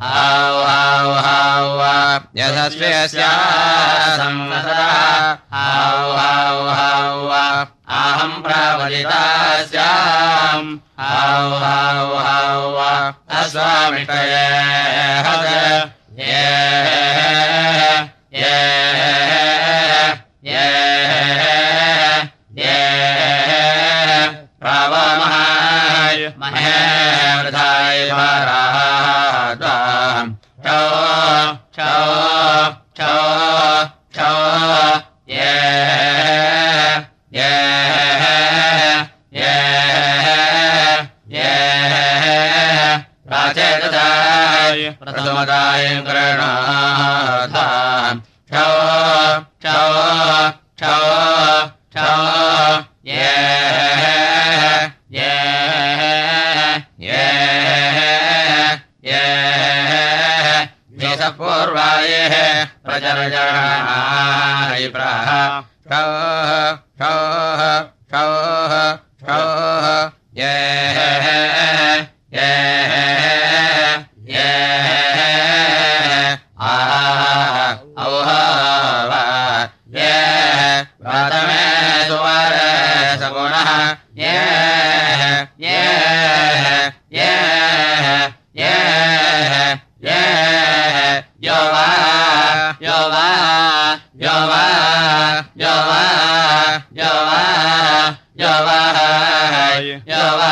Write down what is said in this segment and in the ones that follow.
हाव अस्वामिष्टये हद ये ये ये प्रवमहाय महे वृधाय क्षौ क्षौ क्षौ ये ये ये ये प्राचेतदाय प्रथमदाय गृणाधाम् क्षौ क्षौ क्षौ क्षौ पूर्वाय प्रजरजणाय प्रह क्षौ क्षौ क्षौ क्षौ ये यो वा यो वा यो वा यो वा यो वा यो वा यो वा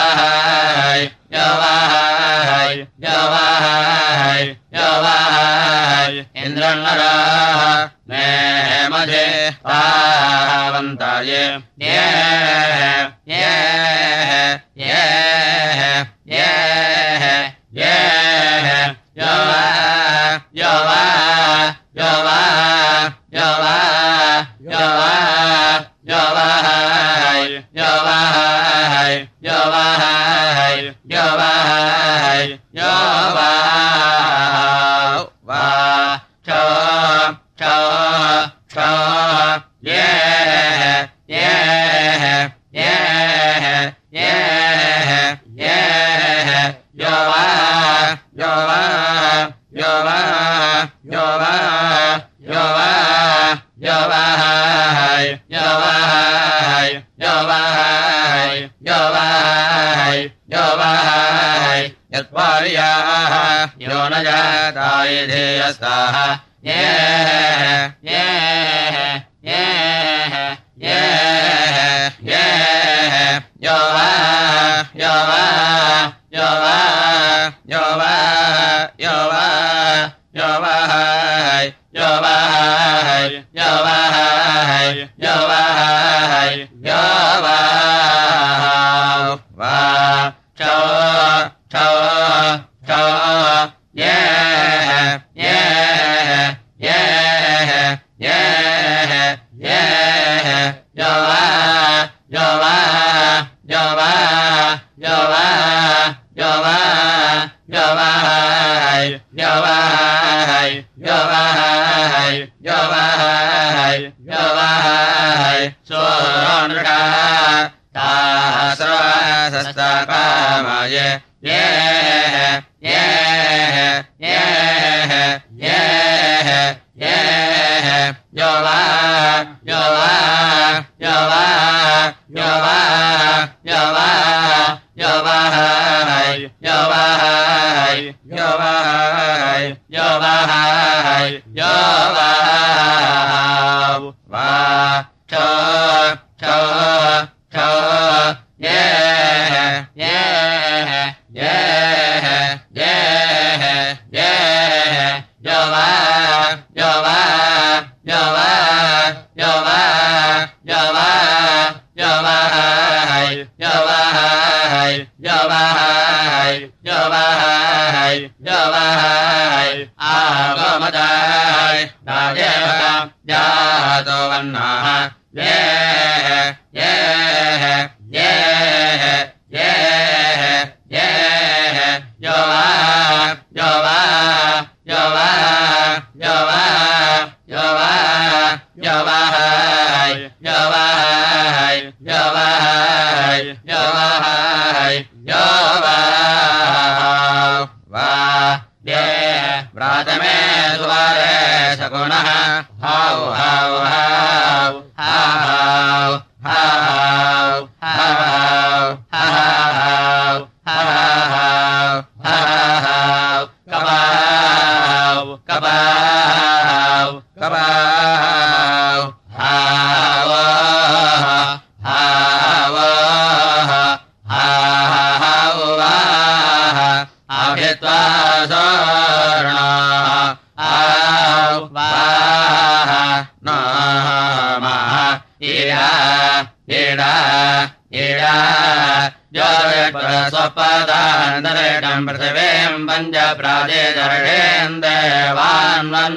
यो वा यो वा यो वा इन्द्रन्नरा मे मध्ये पावन्ताये ये ये ये ये ये यो यो वाहाय यो वाहाय आवमदाय राजेवता जातो वह्नाः ये ये ये ये ये यो वा यो वा। यो वाहाय यो वाहाय यो वाहाय यो वाहाय यो वा ये व्रातमे द्वारे सगुणः हौ हौ हौ हौ हौ हौ हौ हौ हौ हा हा स्वर्ण आडा ए पुरस्वं पृथवेयं पञ्जप्राजे दर्शेन्द्रवान्वन्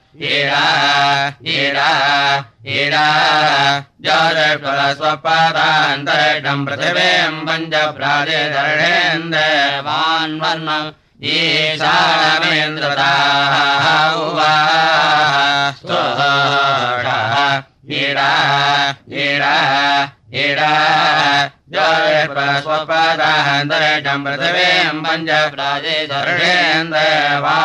हेडा हेरा जल स्वपादान्तम् पञ्जप्रादे शरणेन्द्रवान् वर्ण ईडा रा स्वम्ब राजे चरणेन्द्रवा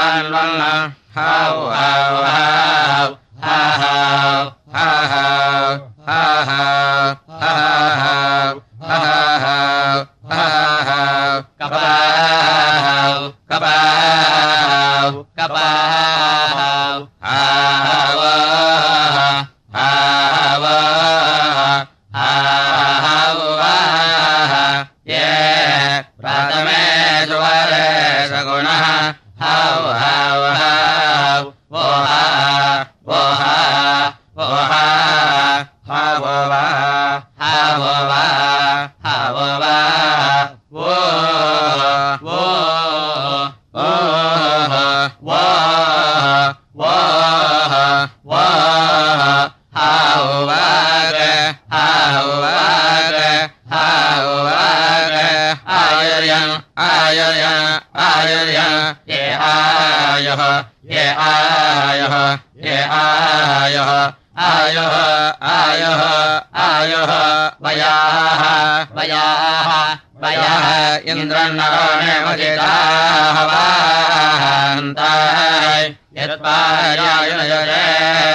yatparayunayare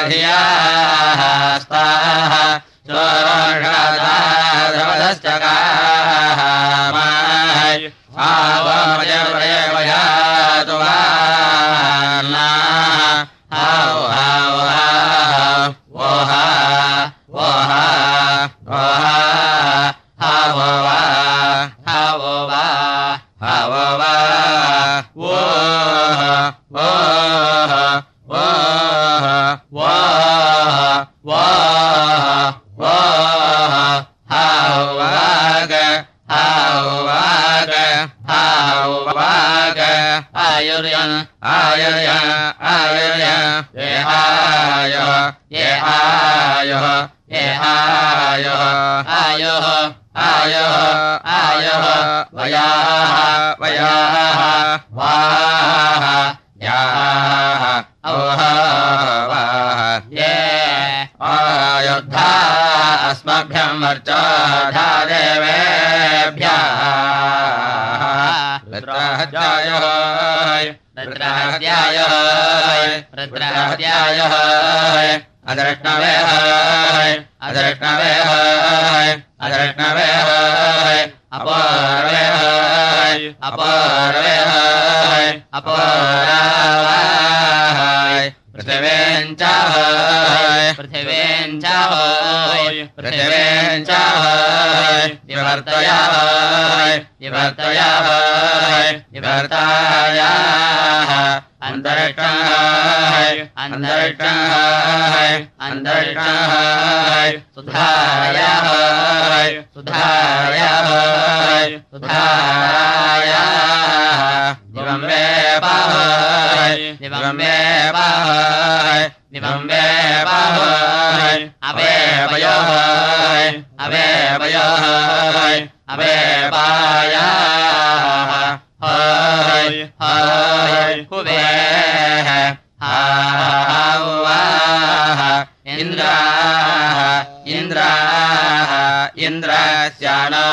dhiyastah स्वरषदाधवदश्चकामय आवमयवयवयातु वाना हाव हाव हाव वोहा वोहा वोहा हाव वा हाव वा हाव वा वो वो हावग आयुर्यन आयुर्यन आयुर्यन ये आयो ये आयो आयो आयो आयो आयो वयाः वयाः वाः ये अयोद्धा अस्मभ्यम् वर्चोधा देवेभ्यः रुद्राध्यायः रुद्राध्यायः अदृष्णवेः अपार अपाराय पृथिवेञ्चाय पृथिवेञ्चाय पृथिवेञ्चाय विवर्तयाय विवर्तयाय विवर्तायाः। अन्तरिक्षाय अन्तरिक्षाय अन्तरिक्षाय सुधारायाः सुधारायाः सुधारायाः दिवं वे पावय दिवं वे पावय दिवं वे पावय अवे वयोः अवे वयोः अवे पायाः हय कुवे हावाः इन्द्राः इन्द्राः इन्द्रस्यानो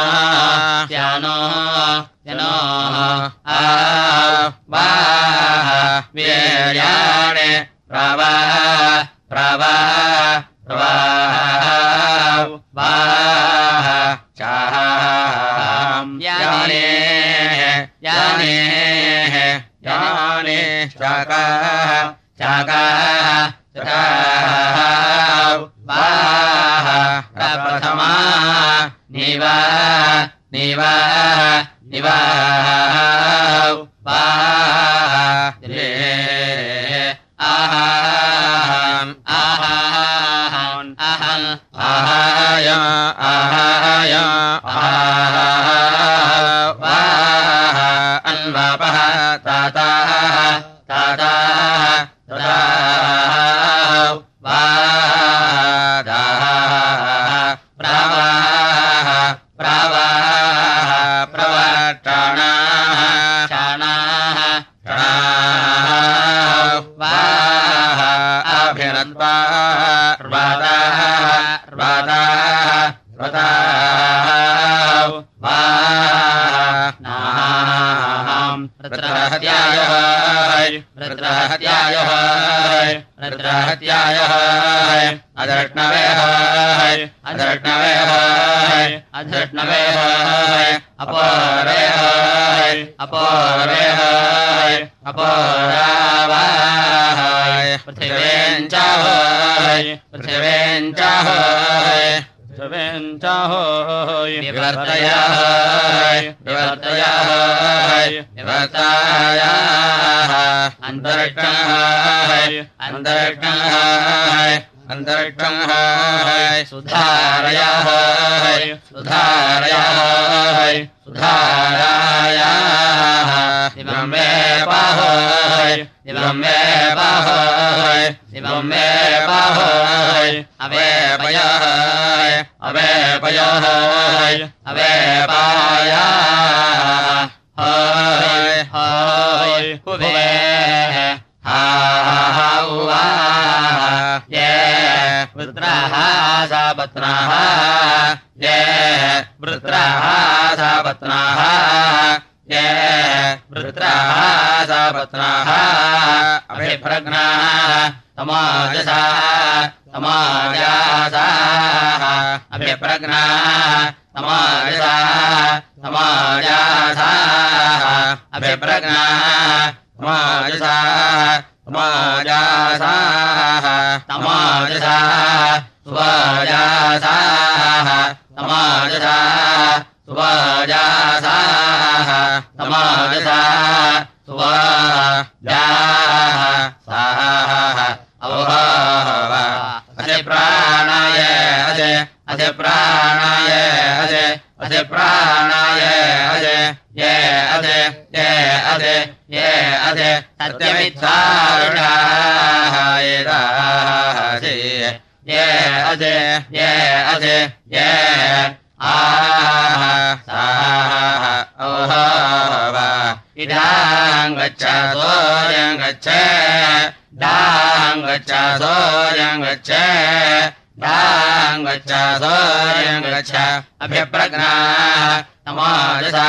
स्यानो यनो आवाः वीर्याणि प्रवाह प्रवाह प्रवाह वाह चाहाम् याने याने याने शाकाः शाकाः प्रप्रथमा निवा निवा निवाः आहाय आहावाः ताताः ताताः तदाः वादाः प्रवाः प्रवाः प्रवटाणाः चाणाः षणाः वाः र्वादाः र्वताः वृत्राः सापत्नाः ये वृत्राः सापत्नाः ये वृत्राः सापत्नाः अभिप्रज्ञाः समाजसा समाजासाः। अभिप्रज्ञाः समाजसाः समाजासाः। अभिप्रज्ञाः समाजसाः सुवाजासाः समाजसाः सुवाजासाः समाजसाः सुवाजाः साः औहाव असे प्राणाय असे असे प्राणाय असे असे प्राणाय असे ये असे ये असे ये असे सत्यमित्सारुणायदासि ये ये ये औहाव इदाङ्गच्छ डाङ्गच्छ सोऽयङ्गच्छ डाङ्गच्छ सोऽयङ्गच्छ अभिप्रज्ञाः समाजसा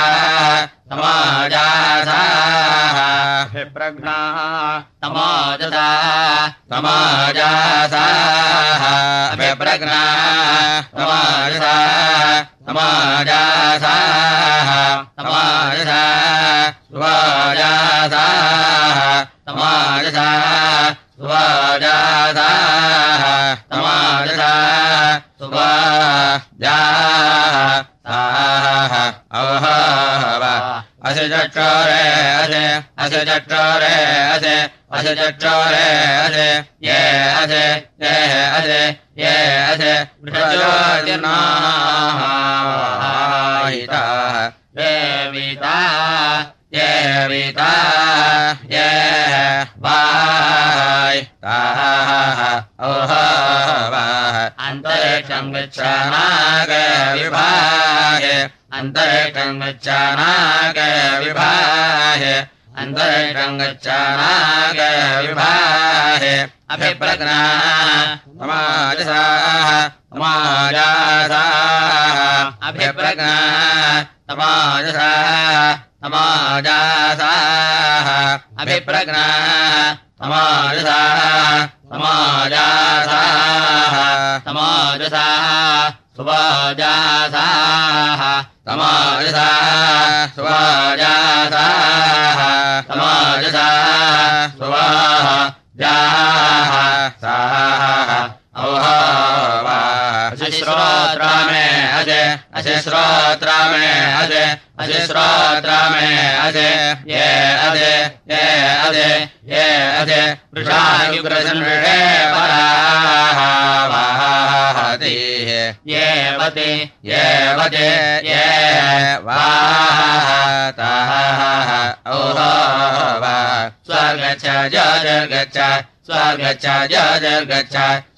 समाजासाः अभिप्रज्ञाः समाजसा समाजासाः समाजासाः समाजसा सुवाजासाः समाजसा साः औहा असि चक्षोरे असे असि चक्षोरे असे असि चक्षोरे असे ये असे ये असे ये असे वृषजोतिर्नाहिताः ये विता ये विता ये वाय ताः ओहवाः अन्तरिक्षं गच्छानाग विभागे अन्तरिक्षं गच्छानाग विभागे अन्तरिक्षं गच्छानाग समाजासाः अभिप्रज्ञा समाजसाः समाजासाः अभिप्रज्ञा समाजसाः समाजासाः सुवाजासाः समाजसाः सुवाजासाः समाजसाः सुवाजाः साः। अशिश्रोत्रा मे अजे अशिश्रोत्रा मे अजे अशिश्रोत्रा मे अजे, ये अजे ये अजे ये, अजे वृषायुग्रसन्वृषे पराः ये वते, ये वजे ये वाहताः ओहो वा स्वर्गच्छ जर्गच्छ स्वर्गच्छ जर्गच्छ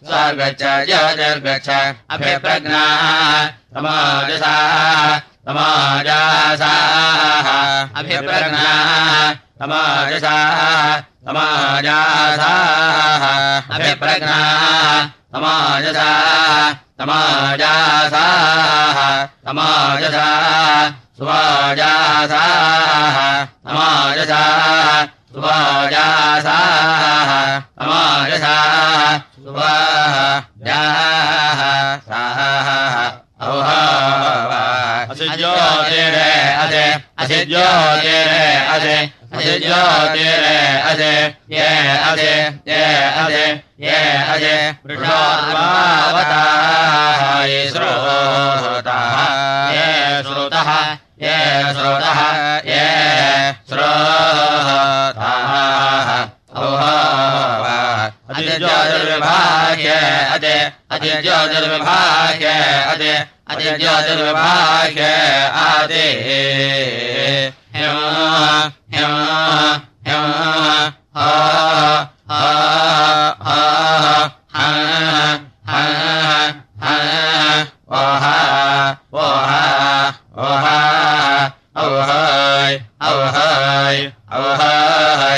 स्वर्गच्छ जर्गच्छ अभिप्रज्ञा समाजसाः समाजासाः। अभिप्रज्ञा समाजसाः समाजासाः। अभिप्रज्ञा समाजसाः समाजासाः। समाजसाः सुवाजासाः समाजसाः सुवाजासाः समाजसाः सुवाजाः साः असिज्योतिरे असे असिज्योतिरे असे असिज्योतिरे असे ये असे ये ये असे। वृषोर्वावताः ये श्रोताः ये श्रोतः ये श्रोतः ये श्रोताः अतिज्योतिर्विभाग्य अदे अतिज्योतिर्विभाग्य अदे अतिज्योतिर्विभाग्य आदे। ह्यम ह्यम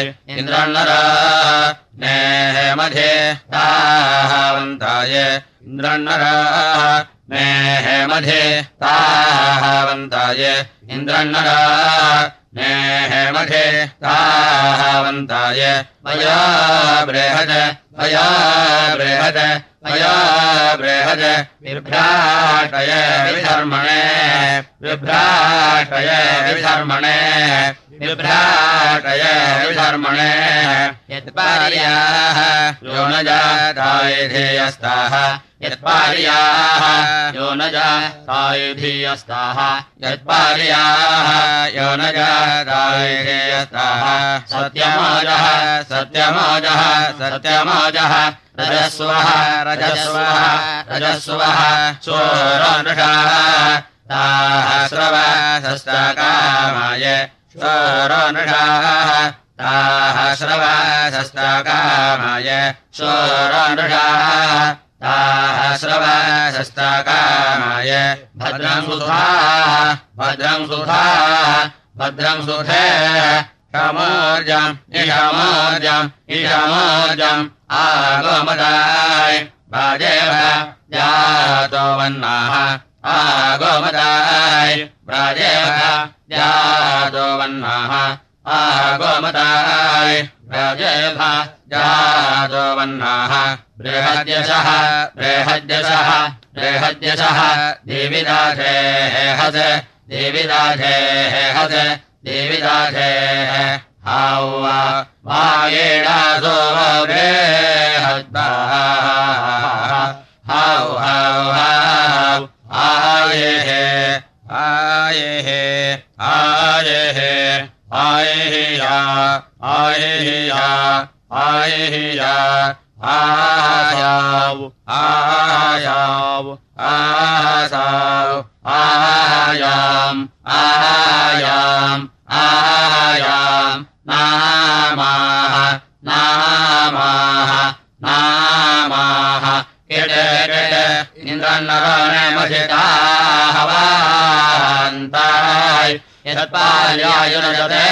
इन्द्रन्नरा नेहेमधे ताहवन्ताय। इन्द्रन्नरा नेहेमधे ताहवन्ताय। इन्द्रन्नरा नेहेमधे ताहवन्ताय मया बृहद मया बृहद। मया बृहद विभ्राटय विधर्मणे विभ्राटय विधर्मणे विभ्राटय विधर्मणे। यत्पार्याः योनजातायधेयस्ताः यत्पार्याः। यो न जाताय धीयस्ताः यत्पार्याः। यो न जाताय धेयस्ताः सत्यमोजः सत्यमोजः सत्यमोजः। रजस्वः रजस्वः रजस्वः। चोरनुषाः ताः श्रवसस्तकामाय चोरनुषाः ताः श्रवसस्तकामाय चोरनुषाः ताः श्रवसस्तकामाय भद्रं सुधाः भद्रं सुधाः, भद्रं सुधे। षमोर्जम् इषमोर्जम् इषमोर्जम् आगोमदाय, वाजेव, जातो वन्नाः। आगोमदाय व्राजेव जातो वन्नाः। आगोमदाय व्राजेव जातो वन्नाः। बृहद्यशः बृहद्यशः बृहद्यशः देविदाधेहस देविदाधेहस देविदाधेः हाव वायेणासो बृहद्वाः हाव हाव हाव आयेः आयेः आयेः आयेः या आयेः या आयेः या। आयाव आयाव आसाव आयाम् आयाम् आयाम् नामाः नामाः नामाः। इन्द्रन्नरणमसिताः वान्ताय यत्पाल्यायुनजते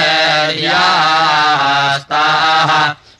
धियास्ताः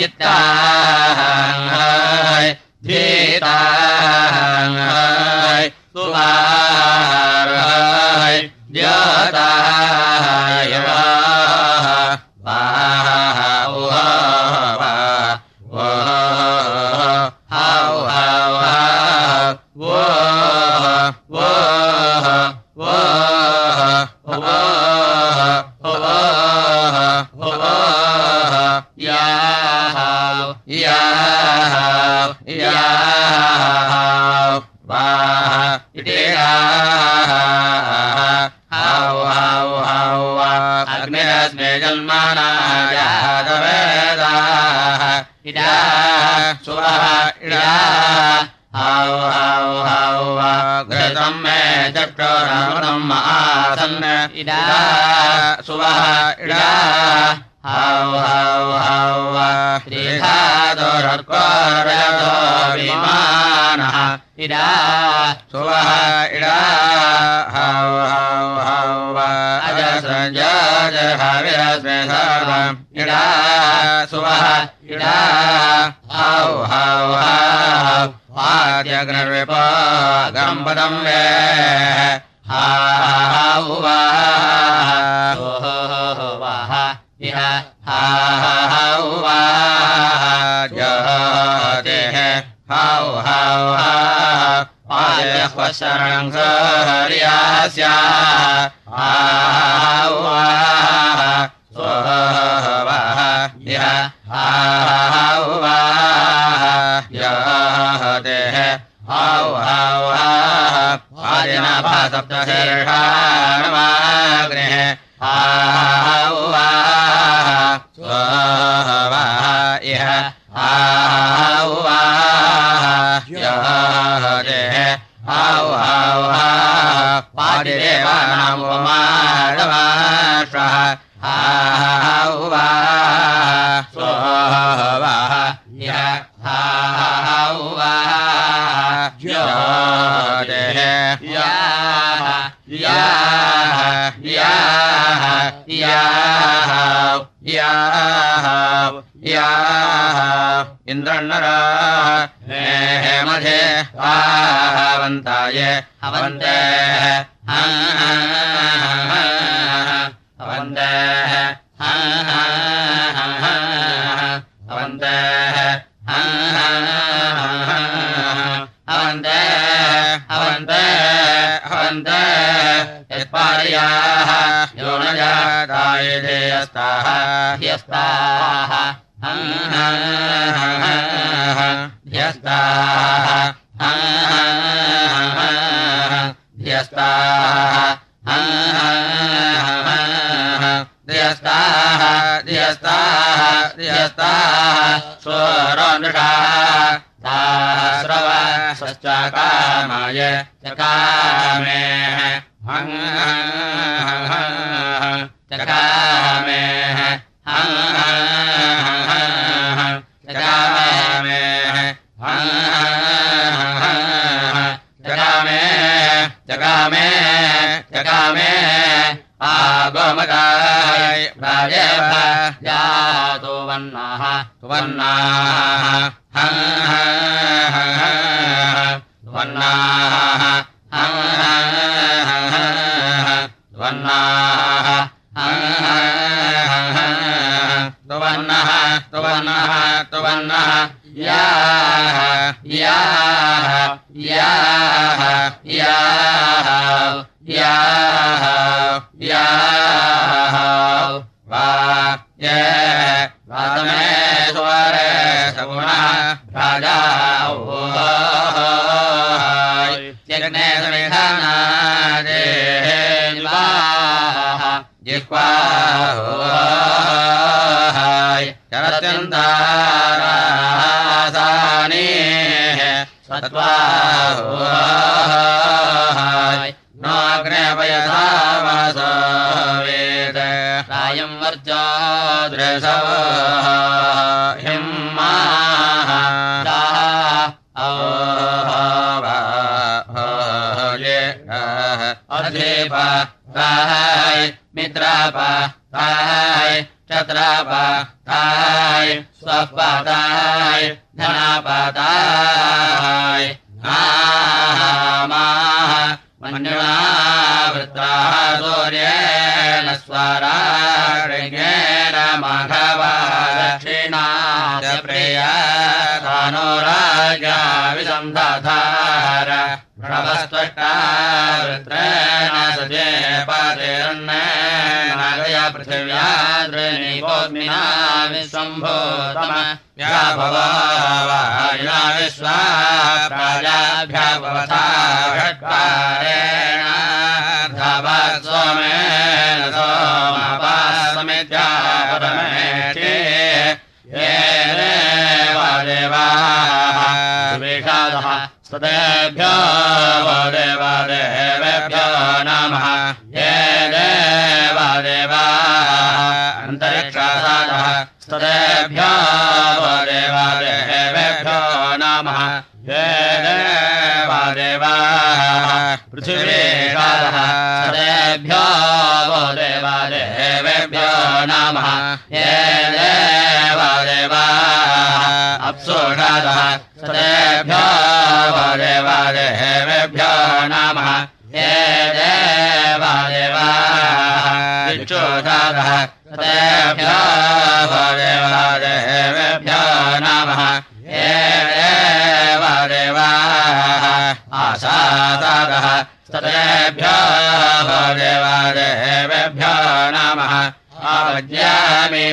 จิตตังเอยทิตังเอยสุภาเอยเยตัง इडा हौ हौ हौ। वाद्यग्रविपागम्पदम् वे। हौ वा। वः इह हौ वा। जतेः हौ हौ हौ। शरणम् सहर्यास्या हौ वा स्वः इह हौ वा यतेः हौ हौ आदिनभा सप्तशीर्षाणमाग्निः हौ वा स्वः इह हौ वा यतेः हौ हौ पादिदेवानामुपमाणवाश्वः हौ वा स्वः इह हौ वा यतेः याः याः याः याः याः याः इन्द्रन्नराः हेमधे आवन्ताय अवन्ते अवन्ते अवन्ते अवन्ते अवन्ते अवन्ते यत्पारयाः यो न जाताय धेयस्ताः ह्यस्ताः दियस्ताः दियस्ताः दियस्ताः स्वरोनृषाः तास्रव सश्चाकामाय चकामेः चकामेः चकामेः चकामे चकामे चकामे आगमदाय राजेव जातो वन्नाः सुवर्णाः वर्णाः वर्णाः तुवर्णः तुवर्णः तुवर्णः याः याः याः याः याः याः वा ये वातमे स्वरे सगुणः राजा यज्ञे समिधानादे जिह्वा चरत्यन्तारासानि सत्त्वा नाग्नेपयथा वासो वेद रायं वर्जादृश हिम्मा अधेप ताय मित्राप ताय चत्राप ताय स्वपाताय धनापाताय आमाः सूर्येण स्वराऋगेण माघवा प्रिया तानो राजा विसन्धाधार प्रणवस्त्वष्टा वृत्रेण सजे पातिरन्नेनागया पृथिव्याद्रिनिपोग्निना विसम्भोतम व्याभवावायुना विश्वा प्राजाभ्याभवथा षट्कारेणार्धवत्सोमेन नमः ये अन्तरिक्षासादः स्तदेभ्यो देवादेवेभ्यो नमः देवादेवेभ्यो नमः। ये देवादेवाः। अप्सोषादः। स्तदेभ्यो देवादेवेभ्यो नमः ये विचोदारः तदेभ्यो भगेवादेवेभ्यो नामः। एवादेवाः आसादारः तदेभ्यो भगेवादेवेभ्यो नामः आवज्यामि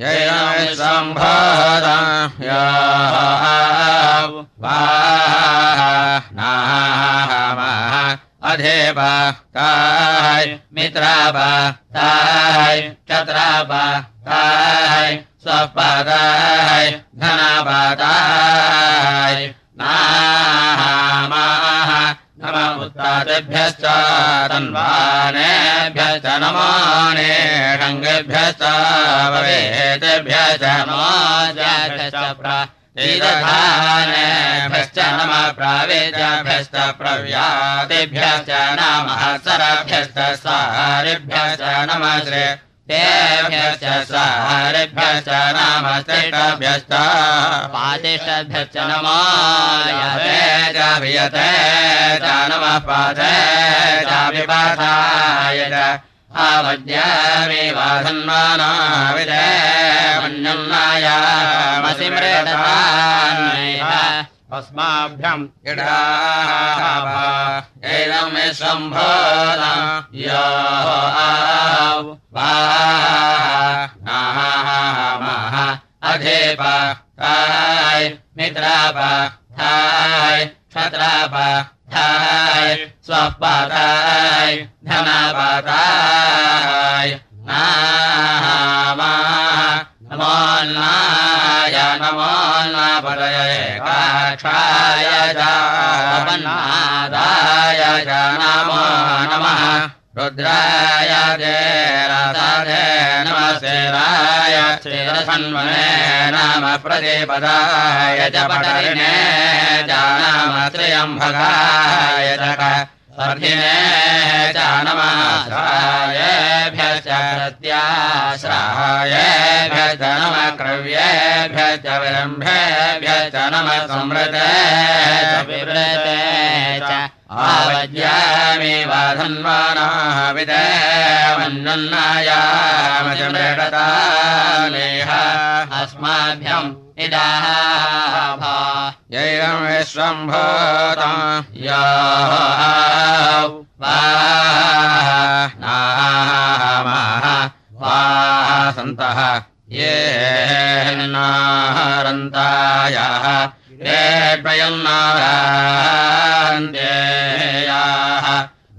यैनम्भोद नामः अधेप ताय मित्राप ताय चत्राप ताय स्वपदाय धनापदाय नामाः उत्तादिभ्यश्च तन्वानेभ्यश्च नमो नेषङ्गेभ्यश्च भवेतेभ्यश्च नमो जाभ्यश्च प्रीदधानेभ्यश्च नमः प्रावेद्याभ्यश्च प्रव्यातेभ्यश्च नमः सरभ्यश्च सारिभ्यश्च नमः तेभ्यश्च सारिभ्यश्च नामश्रेष्ठभ्यश्च पादिष्टभ्यश्च नमो याते चाभियते च नमः पाते चाभिपाठाय च आवद्यामि वासन्माना विदे मन्युन्नायामसि मृततान्मेह अस्माभ्यम् यो आव वाह अधेप थाय मित्राप थाय क्षत्राप थाय स्वपाताय धनापाताय नामाः नमोन्नाय नमोन्नापदये काक्षाय च अपन्नादाय च, नमो नमः। रुद्राय देरासादे नमस्तेराय श्रीरसन्वने नाम प्रदीपदाय च, पटरिणे च, नाम त्र्यम्भकाय च स्वर्धिने च प्रत्याश्रायेभ्य च नम क्रव्येभ्य च विलम्भेभ्य च नम संवृते विव्रते च आवद्यामि वाधन्वानः अस्माभ्यम् यैरं या नामः वा सन्तः ये नारन्तायाः ये द्वयन्नारान्त्येयाः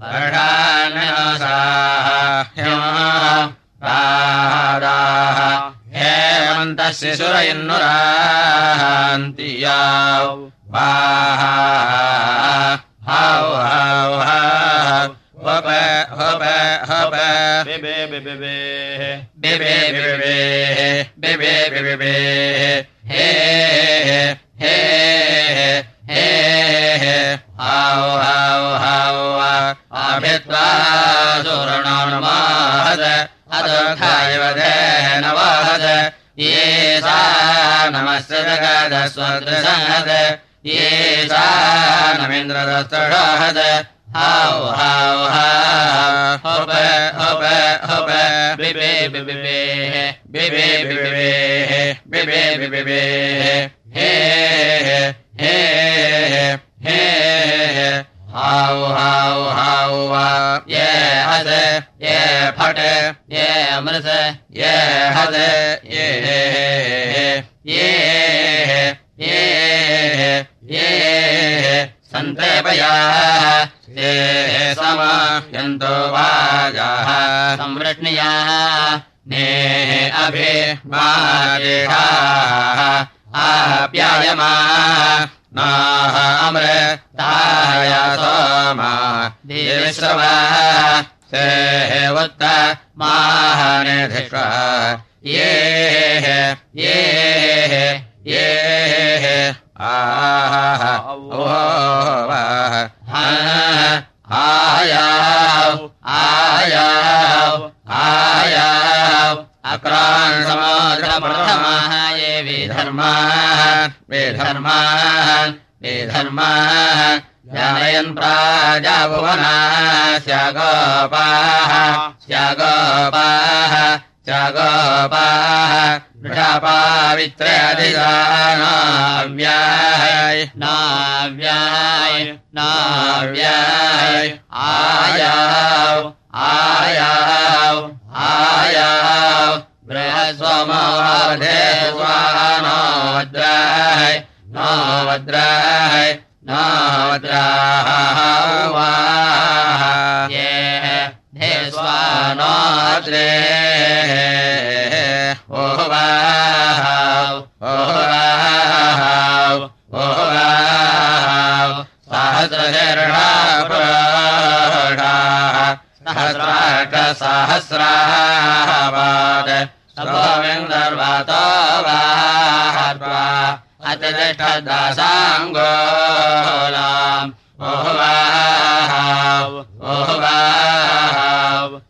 वर्षान्यसाः ह्यमादाः हेमन्तः शिशुरयन्नुरान्ति याौ वाः हौ हौ हौ हप हप हप। बिबे बिबे बिबे। बिबे बिबे बिबे। हे हे हे हौ हौ। हौ अभित्वा सुरणोन्माहद अदोखायव नवहद ये सा नमस्य जगदस्वदसहद हौ हौ हौ हप हप बिबे बिबे बिबे बिबे हे हे हे हौ हौ हौ ये हस ये फट ये अमृत ये हस ये ये ये ये ते वाजाः, संवृष्णियाः, ने, अभि माजेषाः आप्यायमा, नाह, अमृताय, सोमा माहनिधिष्वा ये ये ये आयाव आयाव आयाव अक्रान् ये विधर्म धर्मान् विधर्मान् विधर्मान् जानयन् प्राजाभुवनास्य गोपाः स्यागोपाः वृषापावित्रयधिदानाव्याय नाव्याय नाव्याय आयाव आयाव आयाव बृहस्वमोधे स्वानो वज्राय नो धे स्वानो वज्रे ओह वाव ओह वाव सहस्रशर्णापुराः सहस्राष्टसहस्रावाद सभोमिन्दर्वातो वार्वा अतिष्ठदासाङ्गोलाम् ओह ओह नाः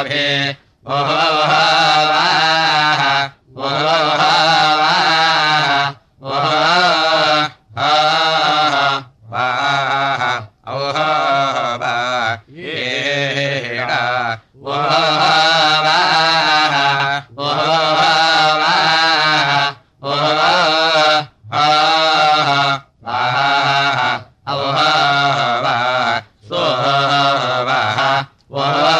वाह ओह वाह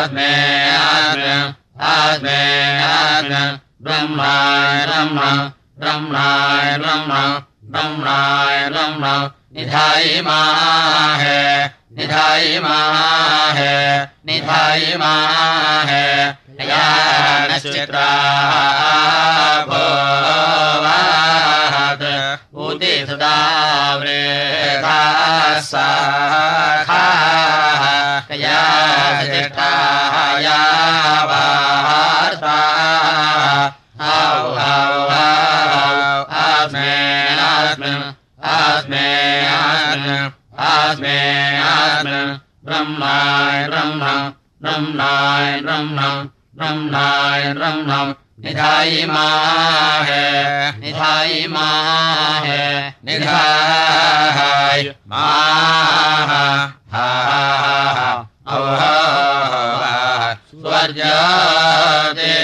अस्मे अस्मिन् ब्रह्माय ब्रह्म ब्रह्माय ब्रह्म ब्रह्माय ब्रह्म। निधायि माहे निधायि माहे निधायि माहे। या नश्चित्राभोवात् ब्रह्माय ब्रह्म ब्रह्माय ब्रह्म ब्रह्माय ब्रह्म माहे निधायि माहे माः स्वर्जाते